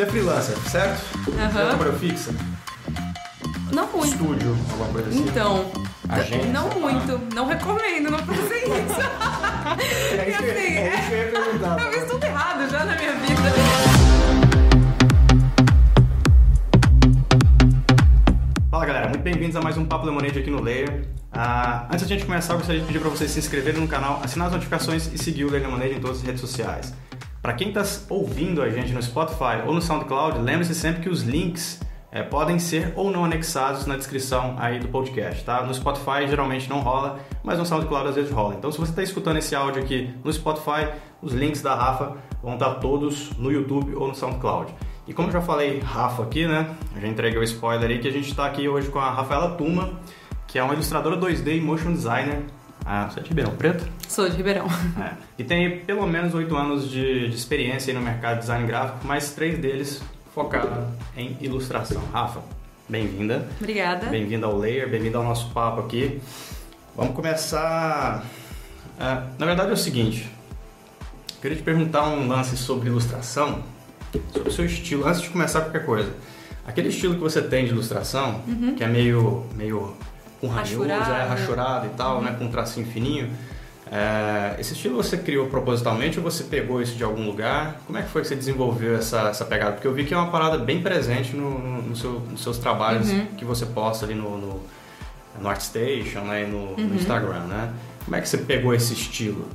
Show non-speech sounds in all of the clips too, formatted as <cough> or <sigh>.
Você é freelancer, certo? Aham. Já trabalhou fixa? Não muito. Estúdio, alguma coisa assim? Então, Agência, não tá? muito. Não recomendo, não fazer isso. <laughs> É isso E assim, é isso que eu ia perguntar. Eu fiz tudo errado já na minha vida. Fala galera, muito bem-vindos a mais um Papo Lemonade aqui no Layer. Ah, antes de a gente começar, eu gostaria de pedir para vocês se inscreverem no canal, assinar as notificações e seguir o Layer Lemonade em todas as redes sociais. Para quem está ouvindo a gente no Spotify ou no SoundCloud, lembre-se sempre que os links eh, podem ser ou não anexados na descrição aí do podcast, tá? No Spotify geralmente não rola, mas no SoundCloud às vezes rola. Então se você está escutando esse áudio aqui no Spotify, os links da Rafa vão estar todos no YouTube ou no SoundCloud. E como eu já falei Rafa aqui, né? Eu já entreguei o spoiler aí que a gente está aqui hoje com a Rafaela Tuma, que é uma ilustradora 2D e motion designer. Ah, você é de Ribeirão Preto? Sou de Ribeirão. É. E tem pelo menos oito anos de, de experiência no mercado de design gráfico, mais três deles focados em ilustração. Rafa, bem-vinda. Obrigada. Bem-vinda ao Layer, bem-vinda ao nosso papo aqui. Vamos começar. é, na verdade é o seguinte, eu queria te perguntar um lance sobre ilustração, sobre o seu estilo, antes de começar qualquer coisa. Aquele estilo que você tem de ilustração, que é meio, meio com ranhoso, é, Rachurado. e tal, né, com um tracinho fininho. é, esse estilo você criou propositalmente ou você pegou isso de algum lugar? Como é que foi que você desenvolveu essa, essa pegada? Porque eu vi que é uma parada bem presente no, no- no seu- nos seus trabalhos que você posta ali no, no, no ArtStation né, e no, no Instagram, né? Como é que você pegou esse estilo?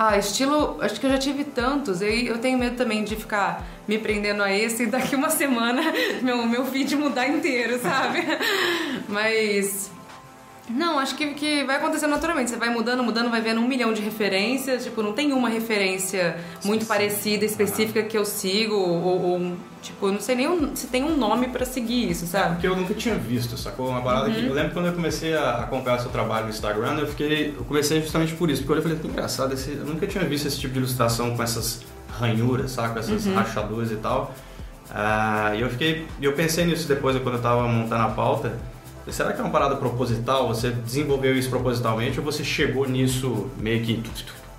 Ah, estilo, acho que eu já tive tantos. E eu tenho medo também de ficar me prendendo a esse e daqui uma semana <laughs> meu, meu feed mudar inteiro, sabe? <laughs> Mas. Não, acho que, que vai acontecer naturalmente. Você vai mudando, mudando, vai vendo um milhão de referências. Tipo, não tem uma referência muito parecida, específica que eu sigo. Ou, ou, tipo, eu não sei nem um- se tem um nome pra seguir isso, sabe? Porque eu nunca tinha visto, sacou? Uma parada que. Eu lembro quando eu comecei a acompanhar seu trabalho no Instagram, eu fiquei. Eu comecei justamente por isso, porque eu falei, que engraçado, esse, eu nunca tinha visto esse tipo de ilustração com essas ranhuras, sabe? Com essas rachaduras e tal. Ah, e eu fiquei. Eu pensei nisso depois quando eu tava montando a pauta. Será que é uma parada proposital? Você desenvolveu isso propositalmente ou você chegou nisso meio que.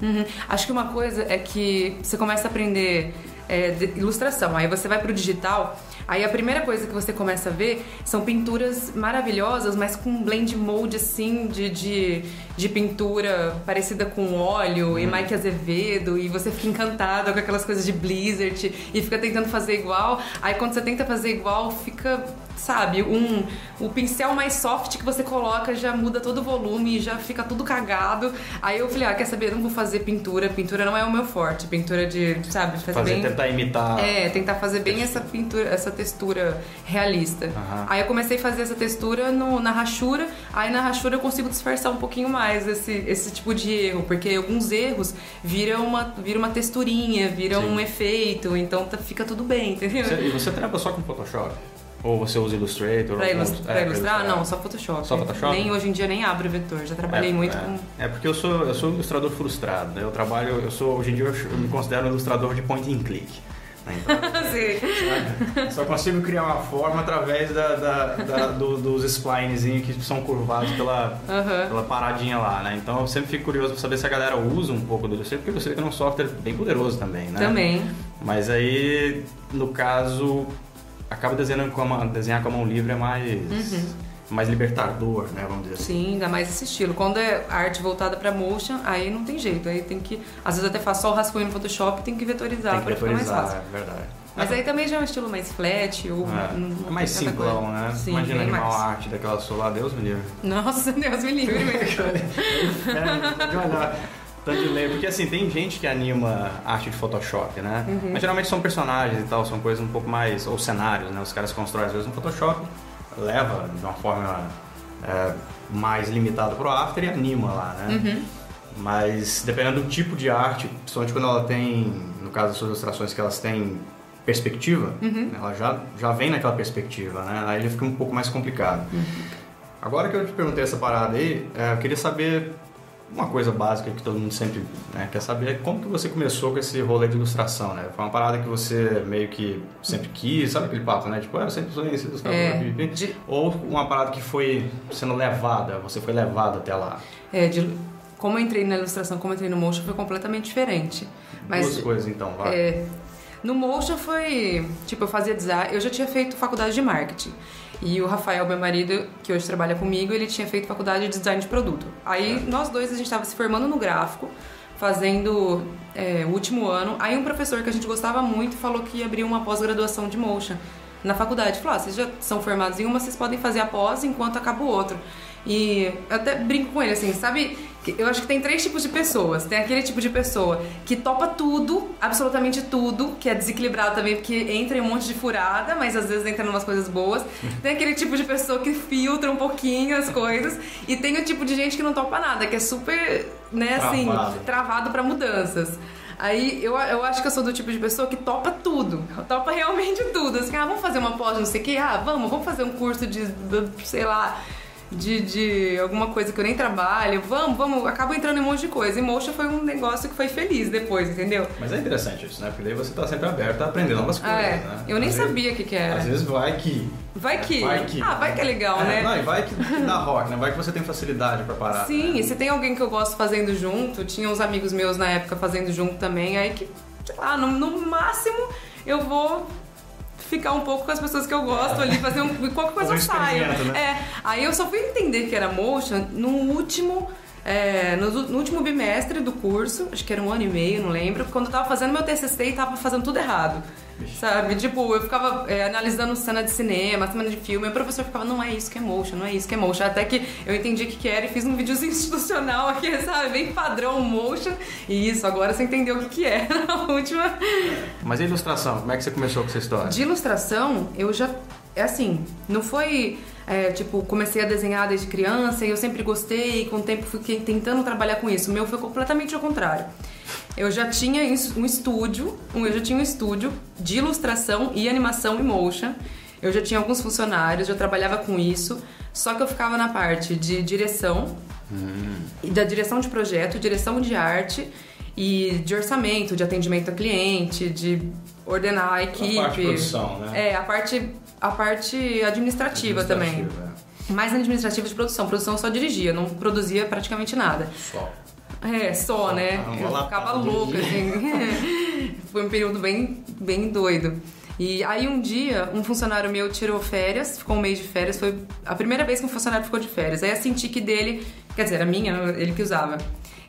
Uhum. Acho que uma coisa é que você começa a aprender é, ilustração, aí você vai pro digital, aí a primeira coisa que você começa a ver são pinturas maravilhosas, mas com um blend mold assim de, de, de pintura parecida com óleo e Mike Azevedo, e você fica encantado com aquelas coisas de Blizzard e fica tentando fazer igual. Aí quando você tenta fazer igual, fica sabe, um o pincel mais soft que você coloca já muda todo o volume, já fica tudo cagado. Aí eu falei, ah, quer saber, eu não vou fazer pintura, pintura não é o meu forte, pintura de, sabe, fazer, Fazer, bem tentar imitar. é, tentar fazer bem essa pintura, essa textura realista. Aham. Aí eu comecei a fazer essa textura no- na rachura, aí na rachura eu consigo disfarçar um pouquinho mais esse, esse tipo de erro, porque alguns erros viram uma, vira uma texturinha, viram um efeito, então tá- fica tudo bem, entendeu? Você- e você trampa só com Photoshop? Ou você usa Illustrator? Pra, ou ilus- algum- pra é, ilustrar? Não, só Photoshop. Só Photoshop? Nem hoje em dia nem abro vetor. Já trabalhei É, muito é. com. É porque eu sou, eu sou um ilustrador frustrado, né? Eu trabalho, eu sou, hoje em dia eu, me considero um ilustrador de point and click. né? Então, <laughs> Sim. só consigo criar uma forma através da, da- da- do- dos splinezinhos que são curvados pela, Aham. pela paradinha lá, né? Então eu sempre fico curioso pra saber se a galera usa um pouco do Illustrator, porque o Illustrator é um software bem poderoso também, né? Também. Mas aí, no caso, acaba desenhando com a mão, desenhar com a mão livre é mais, mais libertador, né? Vamos dizer assim. Sim, ainda mais esse estilo. Quando é arte voltada pra motion, aí não tem jeito. Aí tem que. Às vezes até faço só o rascunho no Photoshop tem que vetorizar pra ficar mais fácil. é verdade. Mas aí também já é um estilo mais flat ou. É, não- é mais simplão, coisa. né? Sim, Imagina bem animar mais. arte daquela sua lá, Deus me livre. Nossa, <laughs> Deus me livre. mesmo. <laughs> É, <laughs> de olhar de ler, porque assim, tem gente que anima arte de Photoshop, né? Uhum. Mas geralmente são personagens e tal, são coisas um pouco mais, ou cenários, né? Os caras constroem às vezes no Photoshop, leva de uma forma é, mais limitada pro After e anima lá, né? Uhum. Mas dependendo do tipo de arte, principalmente quando ela tem, no caso das suas ilustrações, que elas têm perspectiva, Uhum. ela já, já vem naquela perspectiva, né? Aí já fica um pouco mais complicado. Uhum. Agora que eu te perguntei essa parada aí, é, eu queria saber uma coisa básica que todo mundo sempre né, quer saber, é como que você começou com esse rolê de ilustração, né? Foi uma parada que você meio que sempre quis, sabe aquele papo, né? Tipo, ah, eu sempre sonhei em ser ilustrador, É, de- ou uma parada que foi sendo levada, você foi levado até lá. É, de- como eu entrei na ilustração, como eu entrei no motion, foi completamente diferente. Mas Duas coisas então, vai. É, No Motion foi, tipo, eu fazia design, eu já tinha feito faculdade de marketing. E o Rafael, meu marido, que hoje trabalha comigo, ele tinha feito faculdade de design de produto. Aí nós dois a gente estava se formando no gráfico, fazendo é, o último ano. Aí um professor que a gente gostava muito falou que ia abrir uma pós-graduação de motion na faculdade. Falou: ah, vocês já são formados em uma, vocês podem fazer a pós enquanto acaba o outro. E eu até brinco com ele assim, sabe? Eu acho que tem três tipos de pessoas. Tem aquele tipo de pessoa que topa tudo, absolutamente tudo, que é desequilibrado também, porque entra em um monte de furada, mas às vezes entra em umas coisas boas. <laughs> Tem aquele tipo de pessoa que filtra um pouquinho as coisas. E tem o tipo de gente que não topa nada, que é super, né, assim, travado, travado para mudanças. Aí eu, eu acho que eu sou do tipo de pessoa que topa tudo. Topa realmente tudo. Assim, ah, vamos fazer uma pós, não sei o quê. Ah, vamos, vamos fazer um curso de, de sei lá, de, de alguma coisa que eu nem trabalho, vamos, vamos, acabo entrando em um monte de coisa. E Motion foi um negócio que foi feliz depois, entendeu? Mas é interessante isso, né? Porque daí você tá sempre aberto a aprender novas coisas, ah, é. né? Eu nem sabia o que, que era. Às vezes vai que. Vai que. Vai que. Ah, vai que é legal, é, né? Não, e vai que dá rock, né? Vai que você tem facilidade pra parar. Sim, né? e se tem alguém que eu gosto fazendo junto, tinha uns amigos meus na época fazendo junto também, aí que, sei lá, no, no máximo eu vou ficar um pouco com as pessoas que eu gosto ali, fazer um, qualquer coisa <laughs> eu saio. Né? É, aí eu só fui entender que era motion no último. É, no, no, último bimestre do curso, acho que era um ano e meio, não lembro, quando eu tava fazendo meu TCC e tava fazendo tudo errado. Sabe? Tipo, eu ficava é, analisando cena de cinema, cena de filme, e o professor ficava, não é isso que é motion, não é isso que é motion. Até que eu entendi o que, que era e fiz um videozinho <laughs> institucional aqui, sabe? Bem padrão motion. E isso, agora você entendeu o que, que é <laughs> na última. Mas e ilustração? Como é que você começou com essa história? De ilustração, eu já. É assim, não foi. É, tipo, comecei a desenhar desde criança e eu sempre gostei, e com o tempo fui tentando trabalhar com isso. O meu foi completamente ao contrário. Eu já tinha um estúdio, eu já tinha um estúdio de ilustração e animação e motion. Eu já tinha alguns funcionários, já trabalhava com isso, só que eu ficava na parte de direção, hum. da direção de projeto, direção de arte e de orçamento, de atendimento a cliente, de ordenar a equipe. A parte de produção, né? É, a parte, a parte administrativa, administrativa também. É. Mais administrativa de produção. Produção só dirigia, não produzia praticamente nada. Só. É, só, né? Eu ficava louca, assim. <laughs> Foi um período bem, bem doido. E aí um dia, um funcionário meu tirou férias, ficou um mês de férias, foi a primeira vez que um funcionário ficou de férias. Aí eu senti que dele, quer dizer, a minha, ele que usava.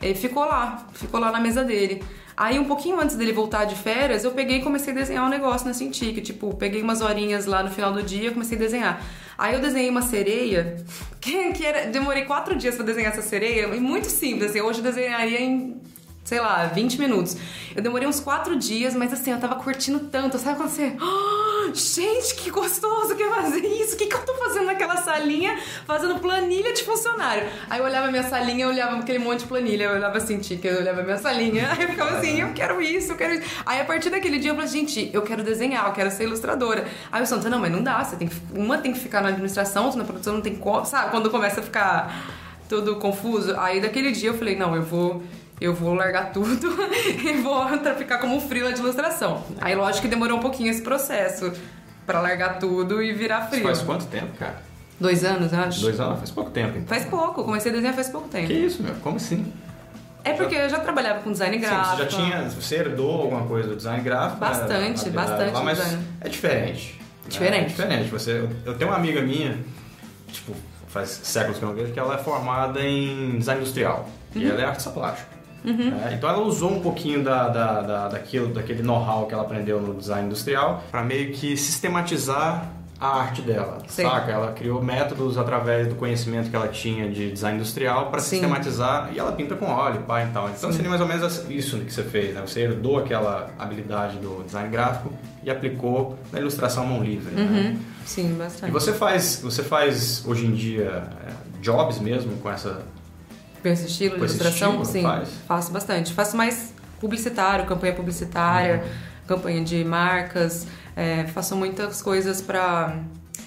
Ele ficou lá, ficou lá na mesa dele. Aí, um pouquinho antes dele voltar de férias, eu peguei e comecei a desenhar um negócio na Cintiq. Tipo, peguei umas horinhas lá no final do dia comecei a desenhar. Aí eu desenhei uma sereia, <laughs> que, que era, demorei quatro dias para desenhar essa sereia, e muito simples, assim, hoje eu desenharia em sei lá, 20 minutos. Eu demorei uns 4 dias, mas assim, eu tava curtindo tanto. Sabe quando você. Oh, gente, que gostoso que é fazer isso! O que, que eu tô fazendo naquela salinha? Fazendo planilha de funcionário. Aí eu olhava minha salinha, eu olhava aquele monte de planilha, eu olhava assim, tica, eu olhava minha salinha. <laughs> Aí eu ficava assim, eu quero isso, eu quero isso. Aí a partir daquele dia eu falei, gente, eu quero desenhar, eu quero ser ilustradora. Aí o Santo, não, mas não dá, você tem que, uma tem que ficar na administração, outra na produção não tem como. Sabe? Quando começa a ficar tudo confuso. Aí daquele dia eu falei, não, eu vou eu vou largar tudo <laughs> e vou ficar como um frila de ilustração. Aí, lógico que demorou um pouquinho esse processo para largar tudo e virar frila. Faz quanto tempo, cara? Dois anos, acho. Dois anos? Faz pouco tempo, então. Faz pouco. Comecei a desenhar faz pouco tempo. Que isso, meu? Como assim? É porque eu já trabalhava com design gráfico. Sim, você já tinha... Você herdou alguma coisa do design gráfico? Bastante, né? bastante lá, mas design. é diferente. Né? Diferente. É diferente. Você, eu tenho uma amiga minha, tipo, faz séculos que eu não vejo, que ela é formada em design industrial. Uhum. E ela é artista plástica. Uhum. É, então ela usou um pouquinho da, da, da daquilo, daquele know-how que ela aprendeu no design industrial para meio que sistematizar a arte dela, Sim. saca? Ela criou métodos através do conhecimento que ela tinha de design industrial para sistematizar e ela pinta com óleo, pá e tal. Então Sim. seria mais ou menos isso que você fez, né? Você herdou aquela habilidade do design gráfico e aplicou na ilustração mão livre. Né? Uhum. Né? Sim, bastante. E você faz, você faz hoje em dia é, jobs mesmo com essa esse estilo ilustração? Estilo, sim, faz? faço bastante. Faço mais publicitário, campanha publicitária, uhum. campanha de marcas. É, faço muitas coisas para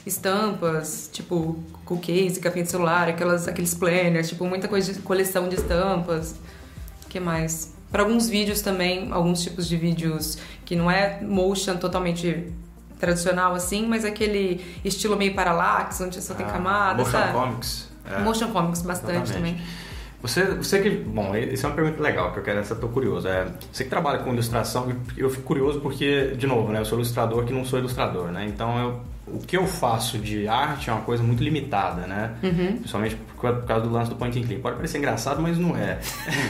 estampas, tipo cookies, capinha de celular, aquelas, aqueles planners, tipo muita coisa de coleção de estampas. O que mais? Para alguns vídeos também, alguns tipos de vídeos que não é motion totalmente tradicional assim, mas aquele estilo meio parallax, onde só tem ah, camada, motion sabe? comics. É. Motion comics bastante Exatamente. também. Você, você que. Bom, essa é uma pergunta legal que eu quero, essa eu tô curioso. É, você que trabalha com ilustração, eu fico curioso porque, de novo, né, eu sou ilustrador que não sou ilustrador, né? Então eu, o que eu faço de arte é uma coisa muito limitada, né? Uhum. Principalmente por, por causa do lance do point and click. Pode parecer engraçado, mas não é.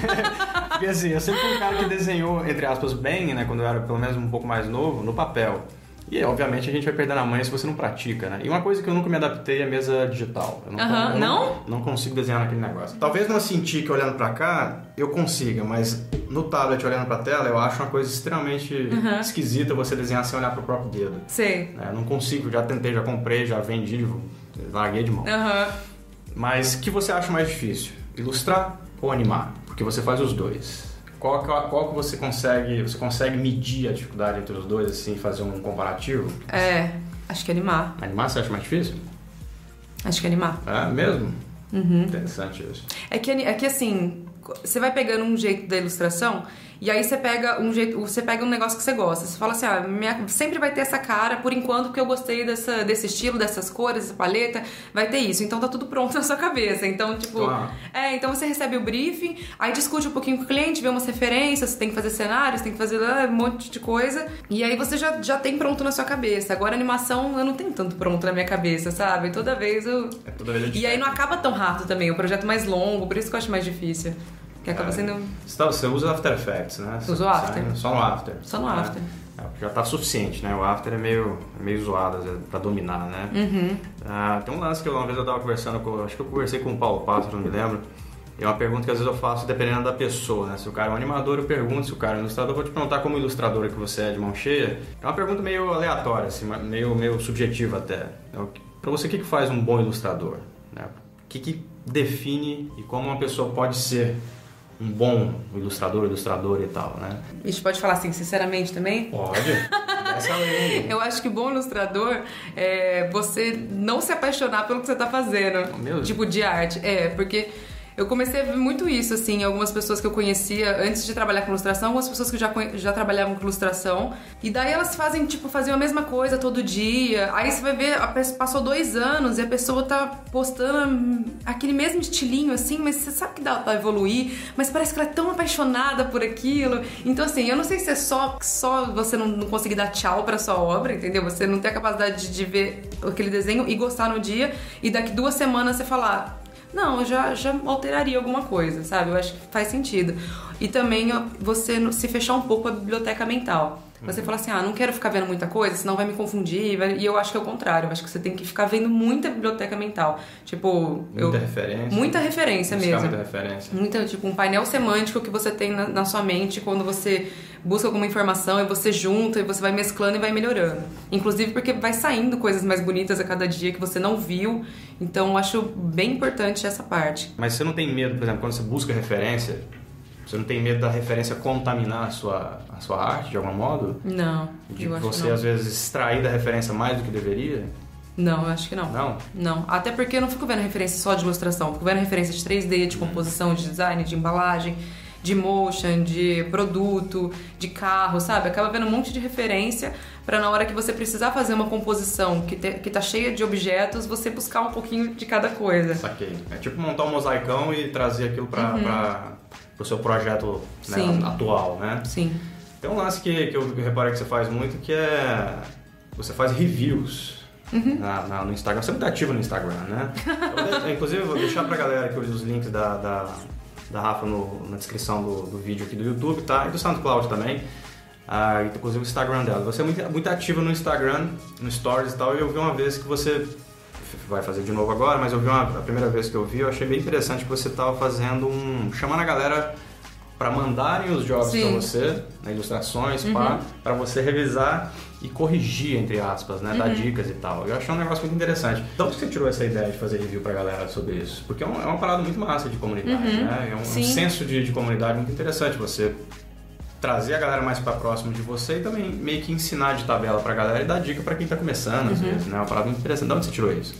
<laughs> porque assim, eu sempre fui um cara que desenhou, entre aspas, bem, né? Quando eu era pelo menos um pouco mais novo, no papel. E obviamente a gente vai perder na manha se você não pratica, né? E uma coisa que eu nunca me adaptei é a mesa digital. Eu não, Aham, eu não? não consigo desenhar naquele negócio. Talvez no Cintiq olhando pra cá eu consiga, mas no tablet olhando pra tela eu acho uma coisa extremamente esquisita você desenhar sem olhar pro próprio dedo. Sei. né? Eu não consigo, já tentei, já comprei, já vendi, larguei de mão. Aham. Mas o que você acha mais difícil? Ilustrar ou animar? Porque você faz os dois. Qual que, qual que você consegue, você consegue medir a dificuldade entre os dois, assim, fazer um comparativo? É, acho que animar. Animar você acha mais difícil? Acho que animar. É mesmo? Uhum. Interessante isso. É que, é que assim, você vai pegando um jeito da ilustração e aí você pega um jeito, você pega um negócio que você gosta. Você fala assim, ah, minha- sempre vai ter essa cara por enquanto porque eu gostei dessa, desse estilo, dessas cores, dessa paleta, vai ter isso. Então tá tudo pronto <laughs> na sua cabeça. Então, tipo, Claro. é, então você recebe o briefing, aí discute um pouquinho com o cliente, vê umas referências, você tem que fazer cenários, tem que fazer ah, um monte de coisa. E aí você já, já tem pronto na sua cabeça. Agora animação eu não tenho tanto pronto na minha cabeça, sabe? Toda vez eu É toda vez é e aí não acaba tão rápido também, o projeto é mais longo, por isso que eu acho mais difícil. Que acaba É. sendo. Você, tá- você usa After Effects, né? Você- Uso o After. Só no After. Só no né? After. É, Já tá suficiente, né? O After é meio, é meio zoado pra dominar, né? Uhum. Ah, tem um lance que eu, uma vez eu tava conversando com. Acho que eu conversei com o Paulo Pássaro, não me lembro. E é uma pergunta que às vezes eu faço dependendo da pessoa, né? Se o cara é um animador, eu pergunto. Se o cara é um ilustrador, eu vou te perguntar como ilustradora que você é de mão cheia. É uma pergunta meio aleatória, assim, meio, meio subjetiva até. Então, Pra você, o que, que faz um bom ilustrador? Né? O que, que define e como uma pessoa pode ser um bom ilustrador, ilustradora e tal, né? A gente pode falar assim, sinceramente também? Pode. Lei. <laughs> Eu acho que bom ilustrador é você não se apaixonar pelo que você tá fazendo. Mesmo? Tipo, de arte. É, porque eu comecei a ver muito isso, assim, algumas pessoas que eu conhecia antes de trabalhar com ilustração, algumas pessoas que já, já trabalhavam com ilustração. E daí elas fazem, tipo, faziam a mesma coisa todo dia. Aí você vai ver, a pessoa- passou dois anos e a pessoa tá postando aquele mesmo estilinho, assim, mas você sabe que dá pra evoluir, mas parece que ela é tão apaixonada por aquilo. Então, assim, eu não sei se é só, só você não, não conseguir dar tchau pra sua obra, entendeu? Você não ter a capacidade de, de ver aquele desenho e gostar no dia, e daqui duas semanas você falar. Não, eu já, já alteraria alguma coisa, sabe? Eu acho que faz sentido. E também você se fechar um pouco a biblioteca mental. Você fala assim, ah, não quero ficar vendo muita coisa, senão vai me confundir. vai- E eu acho que é o contrário. Eu acho que você tem que ficar vendo muita biblioteca mental. Tipo, eu. Muita referência. Muita referência mesmo. Muita referência. Muita, tipo, um painel semântico que você tem na, na sua mente quando você busca alguma informação e você junta e você vai mesclando e vai melhorando. Inclusive porque vai saindo coisas mais bonitas a cada dia que você não viu. Então eu acho bem importante essa parte. Mas você não tem medo, por exemplo, quando você busca referência, você não tem medo da referência contaminar a sua, a sua arte de algum modo? Não, De você, não. às vezes, extrair da referência mais do que deveria? Não, eu acho que não. Não? Não, até porque eu não fico vendo referência só de ilustração, eu fico vendo referência de 3D, de composição, de design, de embalagem, de motion, de produto, de carro, sabe? Acaba vendo um monte de referência pra na hora que você precisar fazer uma composição que, te, que tá cheia de objetos, você buscar um pouquinho de cada coisa. Saquei. É tipo montar um mosaicão e trazer aquilo para o seu projeto né, atual, né? Sim. Tem um lance que, que eu reparei que você faz muito, que é... Você faz reviews Uhum. na, na- no Instagram. Você é muito ativo no Instagram, né? <laughs> Eu inclusive, eu vou deixar pra galera aqui os links da, da, da Rafa no- na descrição do, do vídeo aqui do YouTube, tá? E do SoundCloud também. Ah, inclusive o Instagram dela. Você é muito, muito ativo no Instagram, no Stories e tal, e eu vi uma vez que você vai fazer de novo agora, mas eu vi uma, a primeira vez que eu vi, eu achei bem interessante que você estava fazendo um. chamando a galera para mandarem os jobs Sim. para você, né, ilustrações, pá, para você revisar e corrigir, entre aspas, né, dar dicas e tal. Eu achei um negócio muito interessante. Então, você tirou essa ideia de fazer review pra galera sobre isso? Porque é, um- é uma parada muito massa de comunidade, né? É um, um Sim. senso de, de comunidade muito interessante. Você trazer a galera mais para próximo de você e também meio que ensinar de tabela pra galera e dar dica pra quem tá começando, às vezes, né? É uma parada muito interessante. De onde você tirou isso?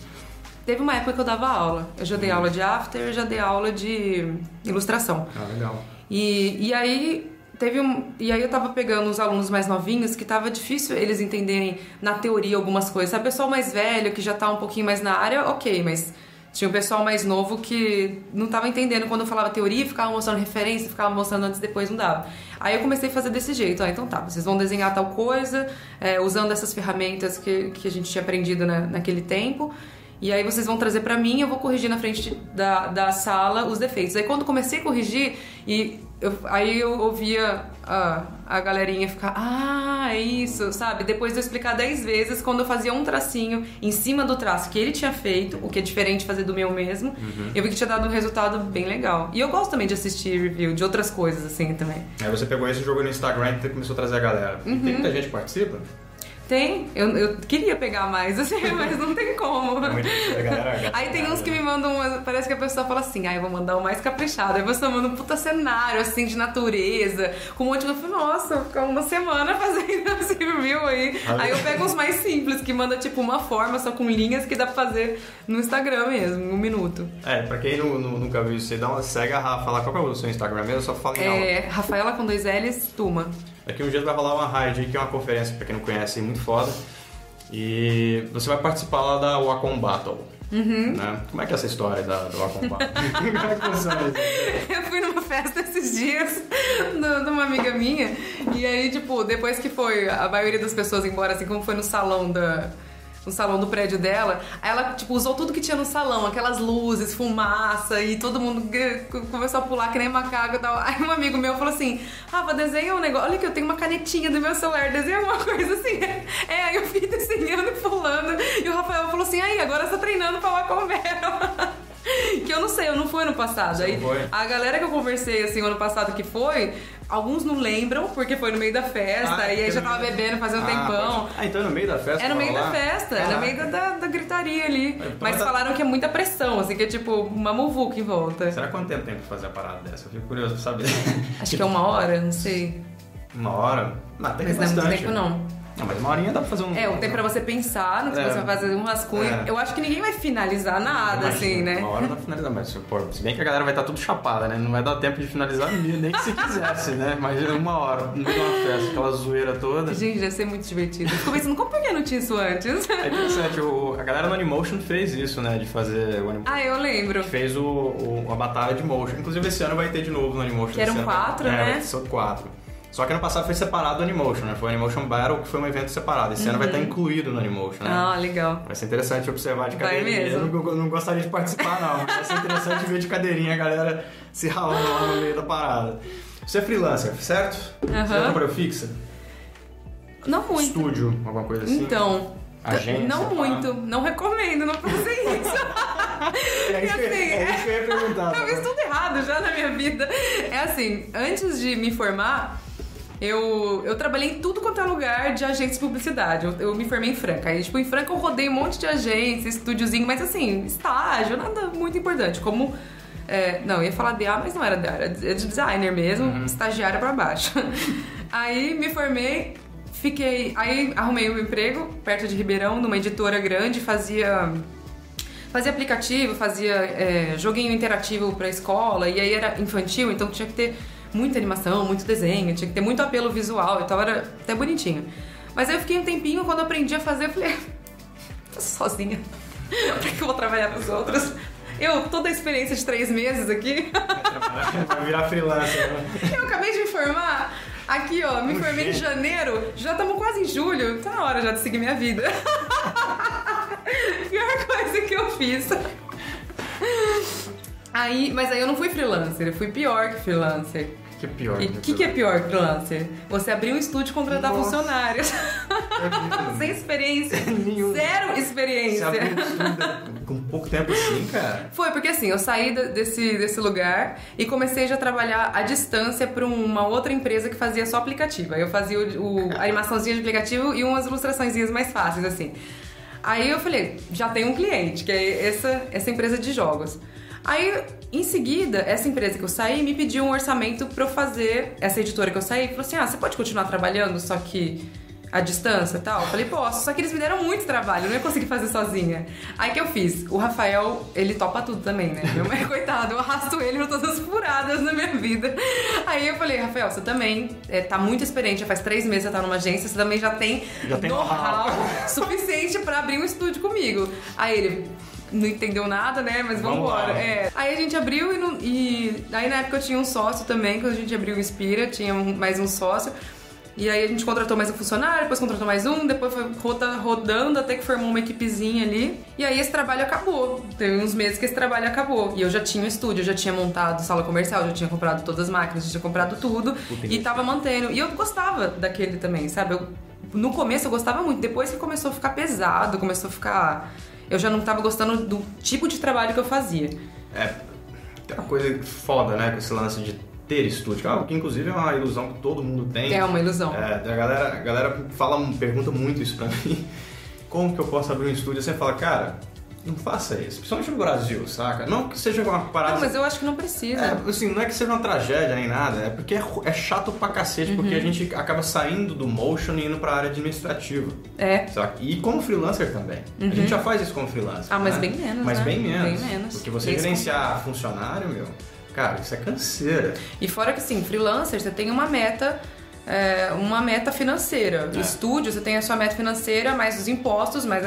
Teve uma época que eu dava aula. Eu já dei aula de after, já dei aula de ilustração. Ah, legal. E, e aí teve um. E aí eu tava pegando os alunos mais novinhos que tava difícil eles entenderem na teoria algumas coisas. A pessoa mais velha que já tá um pouquinho mais na área, ok, mas Tinha um pessoal mais novo que não tava entendendo quando eu falava teoria, ficava mostrando referência, ficava mostrando antes e depois não dava. Aí eu comecei a fazer desse jeito. Ah, então tá, vocês vão desenhar tal coisa, é, usando essas ferramentas que, que a gente tinha aprendido na, naquele tempo. E aí vocês vão trazer pra mim, eu vou corrigir na frente da, da sala os defeitos. Aí quando comecei a corrigir, e eu, aí eu ouvia a, a galerinha ficar, ah, é isso, sabe? Depois de eu explicar dez vezes, quando eu fazia um tracinho em cima do traço que ele tinha feito, o que é diferente de fazer do meu mesmo, uhum. eu vi que tinha dado um resultado bem legal. E eu gosto também de assistir review de outras coisas assim também. Aí você pegou esse jogo no Instagram e começou a trazer a galera. Uhum. Tem muita gente que participa? Tem, eu, eu queria pegar mais, assim, <laughs> mas não tem como. É <laughs> aí tem uns que me mandam, parece que a pessoa fala assim, ah, eu vou mandar o mais caprichado. Aí você manda um puta cenário, assim, de natureza, com um monte de... Eu falo, nossa, ficar uma semana <laughs> fazendo esse review aí. Aí eu pego uns mais simples, que manda, tipo, uma forma, só com linhas, que dá pra fazer no Instagram mesmo, um minuto. É, pra quem não, não, nunca viu você, dá uma, segue a Rafa lá. Qual é o seu Instagram mesmo? Só fala em É, Rafaela com dois L's, Tuma. Daqui um dia vai rolar uma raid que é uma conferência, pra quem não conhece, muito foda. E você vai participar lá da Wacom Battle. Uhum. Né? Como é que é essa história da, do Wacom Battle? <laughs> É eu fui numa festa esses dias de uma amiga minha. E aí, tipo, depois que foi a maioria das pessoas embora, assim, como foi no salão da no salão do prédio dela. Aí ela, tipo, usou tudo que tinha no salão, aquelas luzes, fumaça, e todo mundo começou a pular que nem macaco e tal. Aí um amigo meu falou assim: Rafa, desenha um negócio. Olha que eu tenho uma canetinha do meu celular, desenha uma <laughs> coisa assim. É, aí eu fui <laughs> desenhando e pulando. E o Rafael falou assim: aí, agora você tá treinando pra lá com <laughs> <laughs> que eu não sei, eu não fui ano passado. Aí, a galera que eu conversei assim ano passado que foi, alguns não lembram, porque foi no meio da festa, ah, e aí já tava bebendo fazendo um ah, tempão. Pode... Ah, então é no meio da festa? É no meio da festa, é no meio da, da, da gritaria ali. Então, Mas tá... falaram que é muita pressão, assim, que é tipo uma muvuca em volta. Será quanto tempo tem pra fazer a parada dessa? Eu fico curioso pra saber. Acho que é uma hora, não sei. Uma hora? Não, tem Mas bastante. não é muito tempo não. Não, mas uma horinha dá pra fazer um. É, o tempo pra você pensar no que é. você vai fazer um rascunho. É. Eu acho que ninguém vai finalizar nada, assim, né? Uma hora dá pra finalizar, mas pô, se bem que a galera vai estar tá tudo chapada, né? Não vai dar tempo de finalizar nem que se quisesse, né? Mas uma hora, no meio de uma festa, aquela zoeira toda. Gente, ia ser muito divertido. Fico pensando, como por que não tinha isso antes? É interessante, o, a galera no Animotion fez isso, né? De fazer o Animotion. Ah, eu lembro. Fez o, o, a batalha de motion. Inclusive esse ano vai ter de novo no Animotion. Que eram quatro, ano. né? É, são quatro. Só que ano passado foi separado do Animation, né? Foi o Animation Battle, que foi um evento separado. Esse uhum. ano vai estar uhum. incluído no Animation, né? Ah, legal. Vai ser interessante observar de cadeirinha. Vai mesmo. Eu não, não gostaria de participar, não. Vai ser interessante ver de cadeirinha a galera se ralando lá no meio da parada. Você é freelancer, certo? Uhum. Você já trabalhou fixa? Não muito. Estúdio, alguma coisa assim? Então... Agência, não tá? muito, não recomendo, não fazer <laughs> isso. é, isso que, assim, é isso que eu ia perguntar. <laughs> Eu fiz tudo errado já na minha vida. É assim, antes de me formar, eu, eu trabalhei em tudo quanto é lugar de agência de publicidade. Eu, eu me formei em Franca. Aí, tipo, em Franca eu rodei um monte de agência, estúdiozinho, mas assim, estágio, nada muito importante. Como. É, não, eu ia falar de A, mas não era de A, era de designer mesmo, uhum. estagiária pra baixo. <laughs> aí me formei, fiquei. Aí arrumei um emprego perto de Ribeirão, numa editora grande, fazia fazia aplicativo, fazia é, joguinho interativo para escola, e aí era infantil, então tinha que ter muita animação, muito desenho, tinha que ter muito apelo visual e tal, era até bonitinho. Mas aí eu fiquei um tempinho, quando aprendi a fazer, eu falei, tô sozinha, <laughs> pra que eu vou trabalhar pros outros? Eu, toda a experiência de três meses aqui. Vai virar freelancer. Né? <laughs> Eu acabei de me formar. Aqui, ó, me formei em janeiro, já estamos quase em julho, tá na hora já de seguir minha vida. <laughs> Pior coisa que eu fiz. Aí, mas aí eu não fui freelancer, eu fui pior que freelancer que é pior? O que, que é pior que freelancer? Você abrir um estúdio e contratar Nossa. funcionários. É <laughs> Sem experiência. <laughs> Zero experiência. Você abriu um estúdio com pouco tempo assim, cara? Foi, porque assim, eu saí desse, desse lugar e comecei já a trabalhar à distância para uma outra empresa que fazia só aplicativo. Aí eu fazia o, o a animaçãozinha de aplicativo e umas ilustrações mais fáceis, assim. Aí eu falei, já tem um cliente, que é essa, essa empresa de jogos. Aí, em seguida, essa empresa que eu saí me pediu um orçamento para eu fazer, essa editora que eu saí, falou assim: ah, você pode continuar trabalhando, só que à distância e tal? Eu falei, posso, só que eles me deram muito trabalho, eu não ia conseguir fazer sozinha. Aí que eu fiz? O Rafael, ele topa tudo também, né? Meu mãe, <laughs> coitado, eu arrasto ele por todas as furadas na minha vida. Aí eu falei, Rafael, você também é, tá muito experiente, já faz três meses que você tá numa agência, você também já tem know-how <laughs> suficiente para abrir um estúdio comigo. Aí ele não entendeu nada, né? Mas vamos embora. É. Aí a gente abriu e, não, e aí na época eu tinha um sócio também, quando a gente abriu o Inspira, tinha um, mais um sócio. E aí a gente contratou mais um funcionário, depois contratou mais um, depois foi rodando até que formou uma equipezinha ali. E aí esse trabalho acabou. Teve uns meses que esse trabalho acabou. E eu já tinha um estúdio, eu já tinha montado sala comercial, já tinha comprado todas as máquinas, já tinha comprado tudo. E tava mantendo. E eu gostava daquele também, sabe? Eu, no começo eu gostava muito, depois que começou a ficar pesado, começou a ficar. Eu já não tava gostando do tipo de trabalho que eu fazia. É, tem uma coisa foda, né, com esse lance de ter estúdio, algo que inclusive é uma ilusão que todo mundo tem. É uma ilusão. É, a galera, a galera fala, pergunta muito isso pra <laughs> mim. Como que eu posso abrir um estúdio? Você fala, cara, não faça isso, principalmente no Brasil, saca? Não que seja uma parada. Não, mas eu acho que não precisa. É, assim, não é que seja uma tragédia nem nada, é porque é, é chato pra cacete, uhum. porque a gente acaba saindo do motion e indo pra área administrativa. É. Saca? E como freelancer também. Uhum. A gente já faz isso como freelancer. Ah, mas né? bem menos. Mas né? bem menos. Bem menos. Porque você gerenciar funcionário, meu Cara, isso é canseira. E fora que, sim, freelancer, você tem uma meta é, uma meta financeira. É. Estúdio, você tem a sua meta financeira, mais os impostos, mais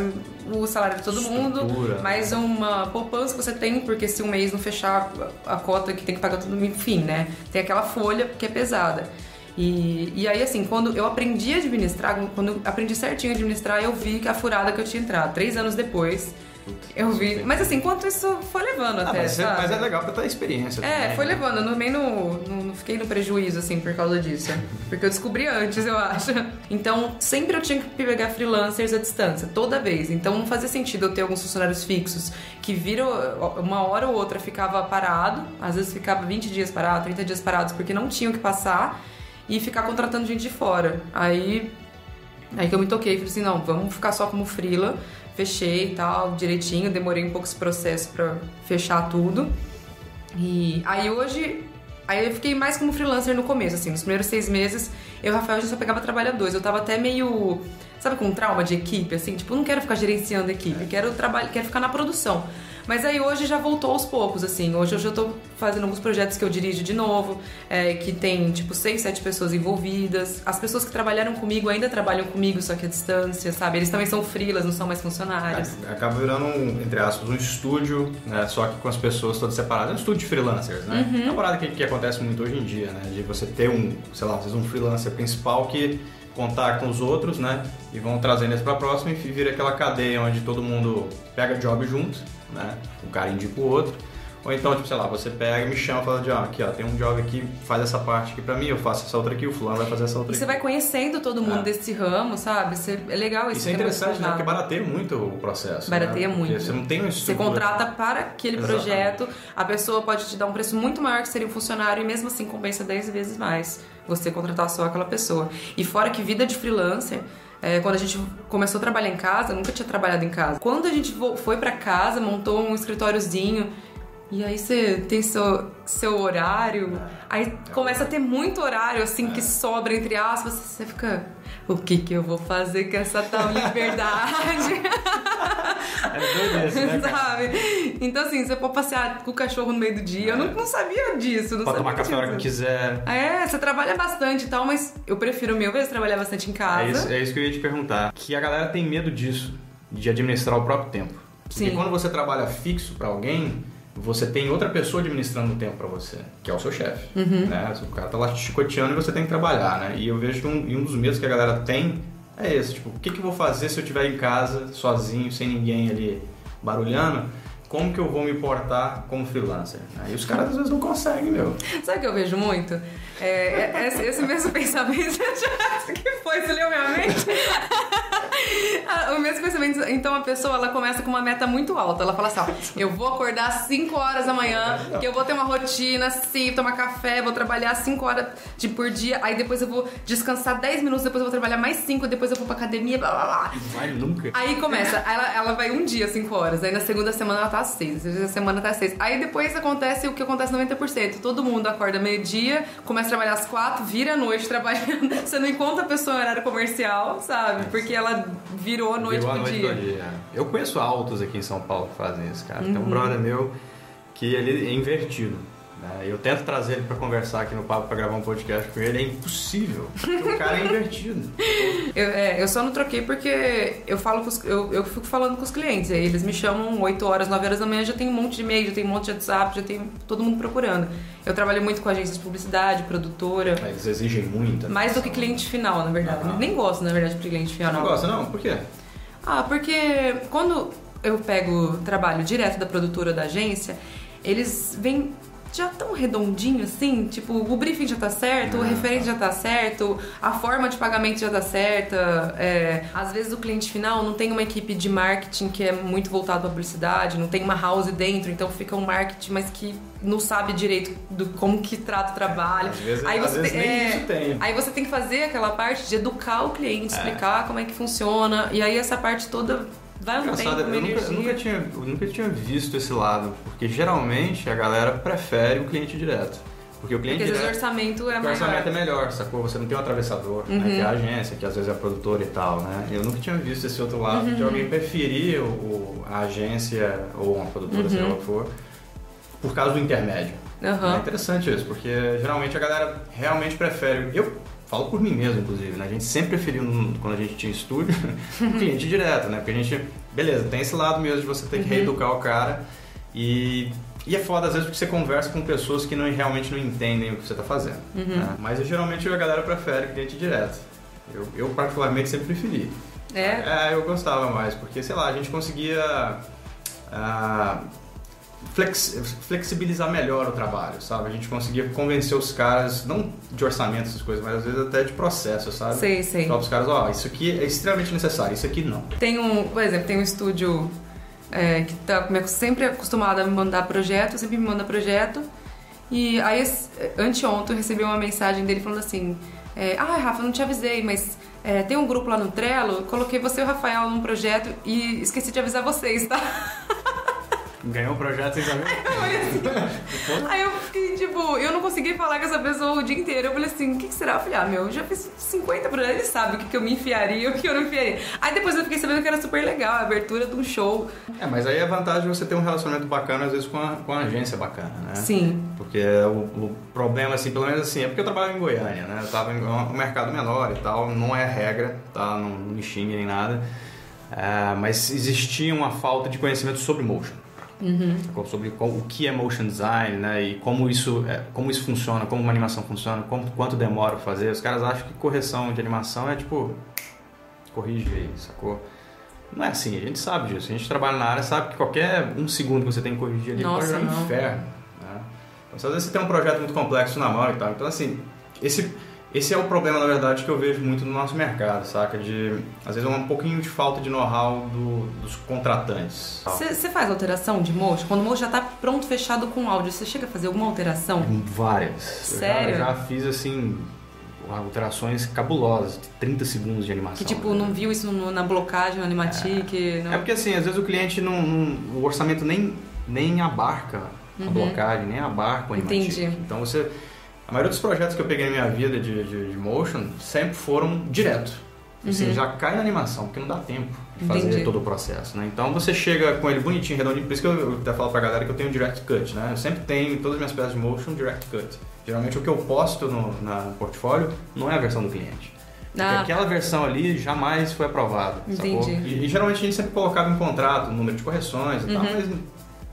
o salário de todo Estrutura. mundo, mais uma poupança que você tem, porque se um mês não fechar a cota que tem que pagar tudo, enfim, né? Tem aquela folha que é pesada. E, e aí, assim, quando eu aprendi a administrar, quando eu aprendi certinho a administrar, eu vi que a furada que eu tinha entrado. Três anos depois, eu vi. Mas assim, enquanto isso foi levando ah, até. Mas, é, mas, é legal pra ter experiência. É, também, foi né? levando. Eu não, nem no, no, não fiquei no prejuízo, assim, por causa disso. <laughs> Porque eu descobri antes, eu acho. Então, sempre eu tinha que pegar freelancers à distância, toda vez. Então, não fazia sentido eu ter alguns funcionários fixos que viram uma hora ou outra ficava parado, às vezes ficava 20 dias parado, 30 dias parados, porque não tinham que passar e ficar contratando gente de fora. Aí. Aí que eu me toquei, falei assim, não, vamos ficar só como freela fechei e tal, direitinho, demorei um pouco esse processo para fechar tudo. E aí hoje, aí eu fiquei mais como freelancer no começo, assim, nos primeiros seis meses, eu e o Rafael já só pegava trabalhadores, eu tava até meio, sabe, com trauma de equipe, assim, tipo, não quero ficar gerenciando equipe, quero trabalhar, quero ficar na produção. Mas aí hoje já voltou aos poucos, assim. Hoje eu já tô fazendo alguns projetos que eu dirijo de novo, é, que tem tipo seis, sete pessoas envolvidas. As pessoas que trabalharam comigo ainda trabalham comigo, só que à distância, sabe? Eles também são freelas, não são mais funcionários. É, acaba virando, um, entre aspas, um estúdio, né? Só que com as pessoas todas separadas. É um estúdio de freelancers, né? Uhum. É uma parada que, que acontece muito hoje em dia, né? De você ter um, sei lá, às vezes um freelancer principal que contactam os outros, né? E vão trazendo eles para próxima e vira aquela cadeia onde todo mundo pega job junto, né? Um cara indica o outro. Ou então, tipo, sei lá, você pega e me chama e fala de, ó, aqui, ó, tem um job aqui, faz essa parte aqui pra mim, eu faço essa outra aqui, o fulano vai fazer essa outra e aqui. você vai conhecendo todo mundo é. desse ramo, sabe? Você, é legal isso. Isso é interessante, né? Porque barateia muito o processo. Barateia né? muito. Porque você não tem um Você contrata para aquele Exatamente. projeto, a pessoa pode te dar um preço muito maior que seria um funcionário e mesmo assim compensa 10 vezes mais você contratar só aquela pessoa. E fora que vida de freelancer é, quando a gente começou a trabalhar em casa, nunca tinha trabalhado em casa. Quando a gente foi para casa, montou um escritóriozinho, e aí você tem seu, seu horário, aí começa a ter muito horário, assim, que sobra, entre aspas, você fica, o que que eu vou fazer com essa tal liberdade? <laughs> é isso, né? Sabe? Então, assim, você pode passear com o cachorro no meio do dia, eu não, não sabia disso. Não pode sabia tomar café a hora que quiser. É, você trabalha bastante e tal, mas eu prefiro mil vezes trabalhar bastante em casa. É isso, é isso que eu ia te perguntar. Que a galera tem medo disso, de administrar o próprio tempo. Porque Sim. quando você trabalha fixo para alguém você tem outra pessoa administrando o tempo para você, que é o seu chefe. Uhum. Né? O cara tá lá te chicoteando e você tem que trabalhar, né? E eu vejo que um, um dos medos que a galera tem é esse, tipo, o que, que eu vou fazer se eu estiver em casa, sozinho, sem ninguém ali barulhando? Como que eu vou me portar como freelancer? Aí os caras às vezes não conseguem, meu. Sabe o que eu vejo muito? É, é esse, esse mesmo <laughs> pensamento. <laughs> Que foi? Você leu minha mente? <laughs> o mesmo pensamento. Então a pessoa ela começa com uma meta muito alta. Ela fala assim: ó, eu vou acordar às 5 horas da manhã, que eu vou ter uma rotina assim, tomar café, vou trabalhar 5 horas de por dia, aí depois eu vou descansar 10 minutos, depois eu vou trabalhar mais 5, depois eu vou pra academia, blá blá blá. Vai nunca. Aí começa, ela, ela vai um dia 5 horas, aí na segunda semana ela tá às 6, na terceira semana tá às 6. Aí depois acontece o que acontece 90%. Todo mundo acorda meio-dia, começa a trabalhar às 4, vira a noite trabalhando. <laughs> Você não encontra a pessoa em horário comercial, sabe? Porque ela virou a noite Virou a pro noite dia. do dia. Eu conheço altos aqui em São Paulo que fazem isso, cara. Tem um brother meu que ele é invertido. Né? Eu tento trazer ele para conversar aqui no papo para gravar um podcast com ele, é impossível. O cara é invertido. <laughs> Eu, é, eu só não troquei porque eu falo os, eu, eu fico falando com os clientes. Aí eles me chamam 8 horas, 9 horas da manhã, já tem um monte de e-mail, já tem um monte de WhatsApp, já tem todo mundo procurando. Eu trabalho muito com agências de publicidade, produtora. Eles exigem muito. Mais do que cliente final, na verdade. Uhum. Nem gosto, na verdade, de cliente final. Não, não gosta, não? Por quê? Ah, porque quando eu pego trabalho direto da produtora da agência, eles vêm já tão redondinho assim, tipo, o briefing já tá certo, o ah. referente já tá certo, a forma de pagamento já tá certa. É, às vezes o cliente final não tem uma equipe de marketing que é muito voltado pra publicidade, não tem uma house dentro, então fica um marketing, mas que não sabe direito do como que trata o trabalho. Às vezes, aí você tem, é, tem. Aí você tem que fazer aquela parte de educar o cliente, é. explicar é. como é que funciona, e aí essa parte toda Vai um tempo, eu nunca, eu nunca, tinha, eu nunca tinha visto esse lado, porque geralmente a galera prefere o cliente direto. Porque o cliente porque direto, o orçamento é o orçamento é melhor, sacou? Você não tem um atravessador, uhum. né, que é a agência, que às vezes é a produtora e tal, né? Eu nunca tinha visto esse outro lado uhum. de alguém preferir o, a agência ou uma produtora, uhum. seja lá o que for, por causa do intermédio. É interessante isso, porque geralmente a galera realmente prefere. Eu falo por mim mesmo, inclusive, né? A gente sempre preferiu, quando a gente tinha estúdio, <laughs> cliente direto, né? Porque a gente, beleza, tem esse lado mesmo de você ter que uhum. reeducar o cara e, e é foda às vezes porque você conversa com pessoas que não, realmente não entendem o que você está fazendo. Uhum. Né? Mas geralmente a galera prefere cliente direto. Eu, eu particularmente sempre preferi. É? É, eu gostava mais, porque, sei lá, a gente conseguia... Uh, flex, flexibilizar melhor o trabalho, sabe? A gente conseguia convencer os caras, não de orçamento, essas coisas, mas às vezes até de processo, sabe? Sei, sei. Falar os caras, ó, oh, isso aqui é extremamente necessário, isso aqui não. Tem um, por exemplo, tem um estúdio é, que tá sempre acostumado a me mandar projeto, sempre me manda projeto. E aí, anteontem, eu recebi uma mensagem dele falando assim: é, Ah, Rafa, não te avisei, mas é, tem um grupo lá no Trello, coloquei você e o Rafael num projeto e esqueci de avisar vocês, tá? <laughs> Ganhou o projeto sem <laughs> saber? Aí eu fiquei, tipo, eu não consegui falar com essa pessoa o dia inteiro. Eu falei assim, o que, que será? Eu falei, ah, meu, eu já fiz 50 projetos, ele sabe o que, que eu me enfiaria e o que eu não enfiaria. Aí depois eu fiquei sabendo que era super legal, a abertura de um show. É, mas aí a vantagem de você ter um relacionamento bacana, às vezes, com a, com a agência bacana, né? Sim. Porque o, o problema, assim, pelo menos assim, é porque eu trabalho em Goiânia, né? Eu tava em um mercado menor e tal, não é regra, tá? Não, não me xingue nem nada. É, mas existia uma falta de conhecimento sobre motion. Uhum. Sobre o que é motion design, né? E como isso, é, como isso funciona, como uma animação funciona, como, quanto demora pra fazer. Os caras acham que correção de animação é tipo, corrige aí, sacou? Não é assim, a gente sabe disso. A gente trabalha na área, sabe que qualquer um segundo que você tem que corrigir ali Nossa, pode virar um inferno. Né? Então, às vezes você tem um projeto muito complexo na mão e tal. Então, assim, esse esse é o problema, na verdade, que eu vejo muito no nosso mercado, saca? De, às vezes, um pouquinho de falta de know-how do, dos contratantes. Você faz alteração de motion? Quando o motion já está pronto, fechado com áudio, você chega a fazer alguma alteração? Várias. Sério? Eu já, já fiz, assim, alterações cabulosas, de 30 segundos de animação. Que tipo, não viu isso no, na blocagem, no Animatic? É. Não... é porque assim, às vezes o cliente não. não o orçamento nem, nem abarca uhum. a blocagem, nem abarca o Animatic. Entendi. Então você. A maioria dos projetos que eu peguei na minha vida de, de, de motion sempre foram direto. Assim, uhum. já cai na animação, porque não dá tempo de fazer Entendi. todo o processo, né? Então você chega com ele bonitinho, redondinho, por isso que eu, eu até falo pra galera que eu tenho direct cut, né? Eu sempre tenho todas as minhas peças de motion direct cut. Geralmente o que eu posto no na portfólio não é a versão do cliente. Porque ah, aquela tá. versão ali jamais foi aprovada. Entendi. E, e, geralmente a gente sempre colocava em contrato o número de correções e uhum. tal, mas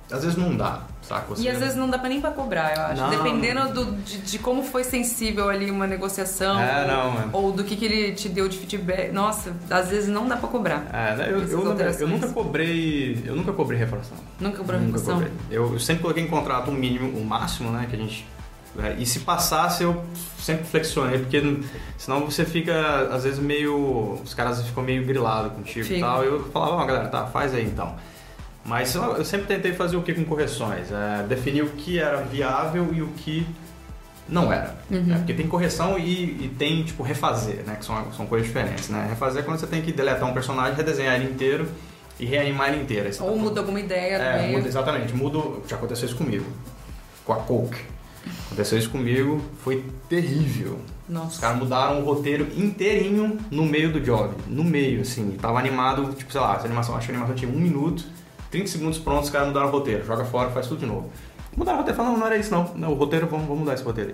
às vezes não dá. Saco, e às vezes não dá pra nem pra cobrar, eu acho. Não. Dependendo do, de, de, como foi sensível ali uma negociação. É, não, é. Ou do que, que ele te deu de feedback. Nossa, às vezes não dá pra cobrar. É, né, eu, eu, nunca, eu, nunca cobrei. Eu nunca cobrei reforçação. Nunca cobrou nunca reforçação? Cobrei. Eu, eu, sempre coloquei em contrato o mínimo, o máximo, né? Que a gente. Né, e se passasse, eu sempre flexionei, porque senão você fica, às vezes, meio. Os caras ficam meio grilados contigo Fica. e tal. Eu falava, ó, oh, galera, tá, faz aí então. Mas eu sempre tentei fazer o que com correções? É, definir o que era viável e o que não era. Uhum. Né? Porque tem correção e, e, tem, tipo, refazer, né? Que são, são coisas diferentes, né? Refazer é quando você tem que deletar um personagem, redesenhar ele inteiro e reanimar ele inteiro. Ou tá muda alguma ideia é, muda, Exatamente. Muda, já aconteceu isso comigo. Com a Coke. Aconteceu isso comigo, foi terrível. Nossa. Os caras mudaram o roteiro inteirinho no meio do job. No meio, assim. Tava animado, tipo, sei lá, essa animação, acho que a animação tinha um minuto 30 segundos prontos, os caras mudaram o roteiro, joga fora, faz tudo de novo. Mudaram o roteiro, falaram, não, não era isso não. não o roteiro, vamos, vamos mudar esse roteiro.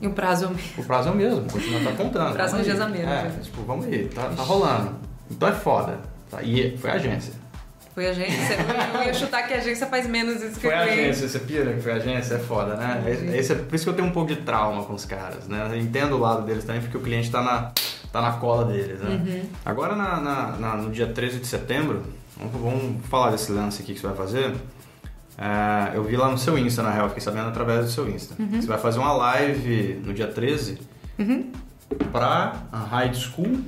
E o prazo é o mesmo. O prazo é o mesmo, continua tá contando. <laughs> O prazo é dias a menos. É, tipo, vamos aí, tá, tá rolando. Então é foda. Tá? E foi a agência. Foi a agência. Eu ia chutar que a agência faz menos isso que Foi a agência, você pira que foi a agência, é foda, né? Esse é, por isso que eu tenho um pouco de trauma com os caras, né? Eu entendo o lado deles também, porque o cliente tá na, tá na cola deles, né? Uhum. Agora, na, na- na- no dia 13 de setembro, vamos, falar desse lance aqui que você vai fazer. É, eu vi lá no seu Insta, na real, fiquei sabendo através do seu Insta. Uhum. Você vai fazer uma live no dia 13 Uhum. pra a High School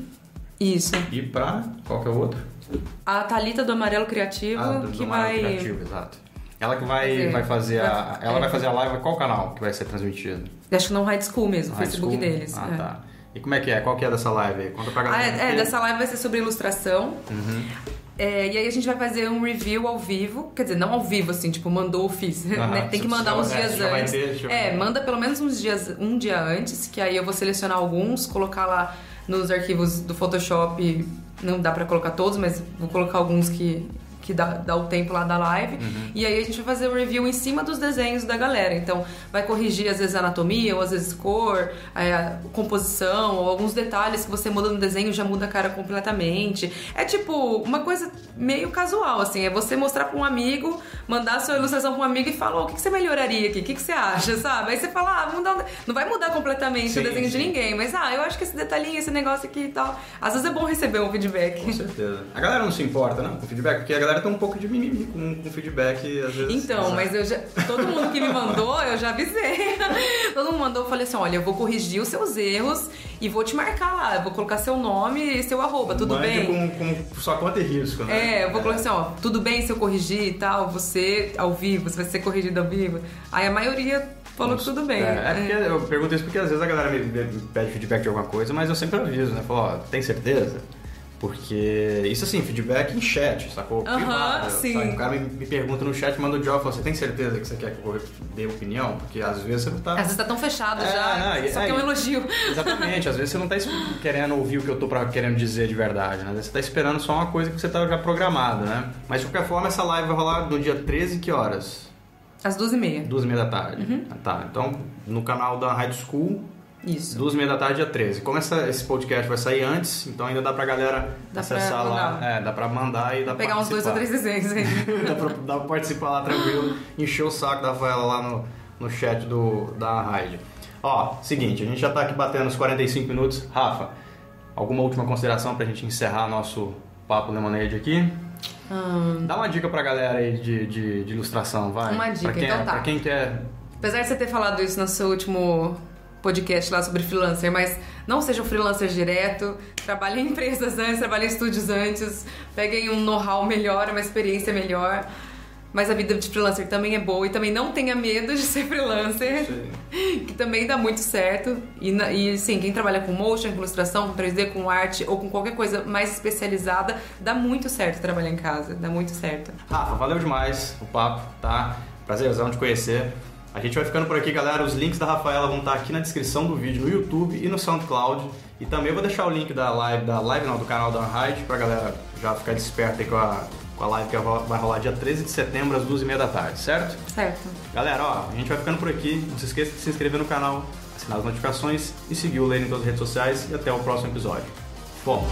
Isso. e pra... qual que é o outro? A Thalita do Amarelo Criativo, Ah, do, que do Marco vai. Criativo, exato. Ela que vai, Fazer. vai fazer a... Ela é. vai fazer a live, qual canal que vai ser transmitido? Acho que não High School mesmo, o High Facebook School? deles. Ah, é. tá. E como é que é? Qual que é dessa live aí? Conta pra Ah, galera. é, é, dessa live vai ser sobre ilustração. Uhum. É, e aí a gente vai fazer um review ao vivo. Quer dizer, não ao vivo, assim, tipo, mandou, fiz. Aham, né? Tem que mandar uns é, dias vai antes. ter, É, manda pelo menos uns dias, um dia antes, que aí eu vou selecionar alguns, colocar lá nos arquivos do Photoshop. Não dá pra colocar todos, mas vou colocar alguns que, que dá, dá o tempo lá da live. Uhum. E aí a gente vai fazer o review em cima dos desenhos da galera. Então, vai corrigir às vezes anatomia, ou às vezes cor, é, a composição, ou alguns detalhes que você muda no desenho já muda a cara completamente. É tipo uma coisa meio casual, assim. É você mostrar pra um amigo, mandar a sua ilustração pra um amigo e falar: "Ô, o que, que você melhoraria aqui? O que, que você acha, <laughs> sabe? Aí você fala: ah, mudar um- não vai mudar completamente Sim, o desenho de sim. ninguém, mas ah, eu acho que esse detalhinho, esse negócio aqui e tal. Às vezes é bom receber um feedback. Com certeza. A galera não se importa, não, com feedback, porque a galera tem um pouco de mimimi com, com feedback, às vezes. Então, mas eu já. Todo mundo que me <laughs> mandou, eu já avisei. <laughs> Todo mundo mandou, eu falei assim: olha, eu vou corrigir os seus erros e vou te marcar lá. Eu vou colocar seu nome e seu arroba, tudo Mande bem? Com, com sua conta e risco, né? É, eu vou colocar assim, ó, tudo bem se eu corrigir e tal, você ao vivo, você vai ser corrigido ao vivo. Aí a maioria falou que tudo bem. É, é porque eu pergunto isso porque às vezes a galera me, me pede feedback de alguma coisa, mas eu sempre aviso, né? Falo, ó, tem certeza? Porque isso assim, feedback em chat, sacou? Aham, Privado, sim. sabe? O cara me, me pergunta no chat, manda o job, fala, você tem certeza que você quer que eu dê opinião? Porque às vezes você não tá. Às vezes tá tão fechado É, já, não, só que é um elogio. Exatamente, às vezes você não tá querendo ouvir o que eu tô pra- querendo dizer de verdade, né? Às vezes você tá esperando só uma coisa que você tá já programado, né? Mas de qualquer forma, essa live vai rolar no dia 13, que horas? Às duas e meia. Duas e meia da tarde. Uhum. Tá, então no canal da High School, Isso. duas e meia da tarde, dia 13. Como essa- esse podcast vai sair antes, então ainda dá pra galera Dá pra acessar lá. mandar. É, dá pra mandar e dá pra Pegar uns dois ou três desenhos aí. <laughs> dá, pra, dá pra participar lá tranquilo, encher o saco da Rafaela lá no, no chat do, da Raid. Ó, seguinte, a gente já tá aqui batendo os 45 minutos. Rafa, alguma última consideração pra gente encerrar nosso papo Lemonade aqui? Hum, Dá uma dica pra galera aí de, de, de ilustração, vai. Uma dica, pra quem, então tá. Pra quem quer... apesar de você ter falado isso no seu último podcast lá sobre freelancer, mas não seja um freelancer direto, trabalhe em empresas antes, trabalhe em estúdios antes, peguem um know-how melhor, uma experiência melhor. Mas a vida de freelancer também é boa e também não tenha medo de ser freelancer, que também dá muito certo. E, e sim, quem trabalha com motion, com ilustração, com 3D, com arte ou com qualquer coisa mais especializada, dá muito certo trabalhar em casa, dá muito certo. Rafa, valeu demais o papo, tá? Prazerzão de conhecer. A gente vai ficando por aqui, galera. Os links da Rafaela vão estar aqui na descrição do vídeo no YouTube e no SoundCloud. E também vou deixar o link da live, da live não, do canal da Unhide pra galera já ficar desperta aí com a, com a live que vai rolar dia 13 de setembro às 2h30 da tarde, certo? Certo. Galera, ó, a gente vai ficando por aqui. Não se esqueça de se inscrever no canal, assinar as notificações e seguir o Lane em todas as redes sociais. E até o próximo episódio. Fomos!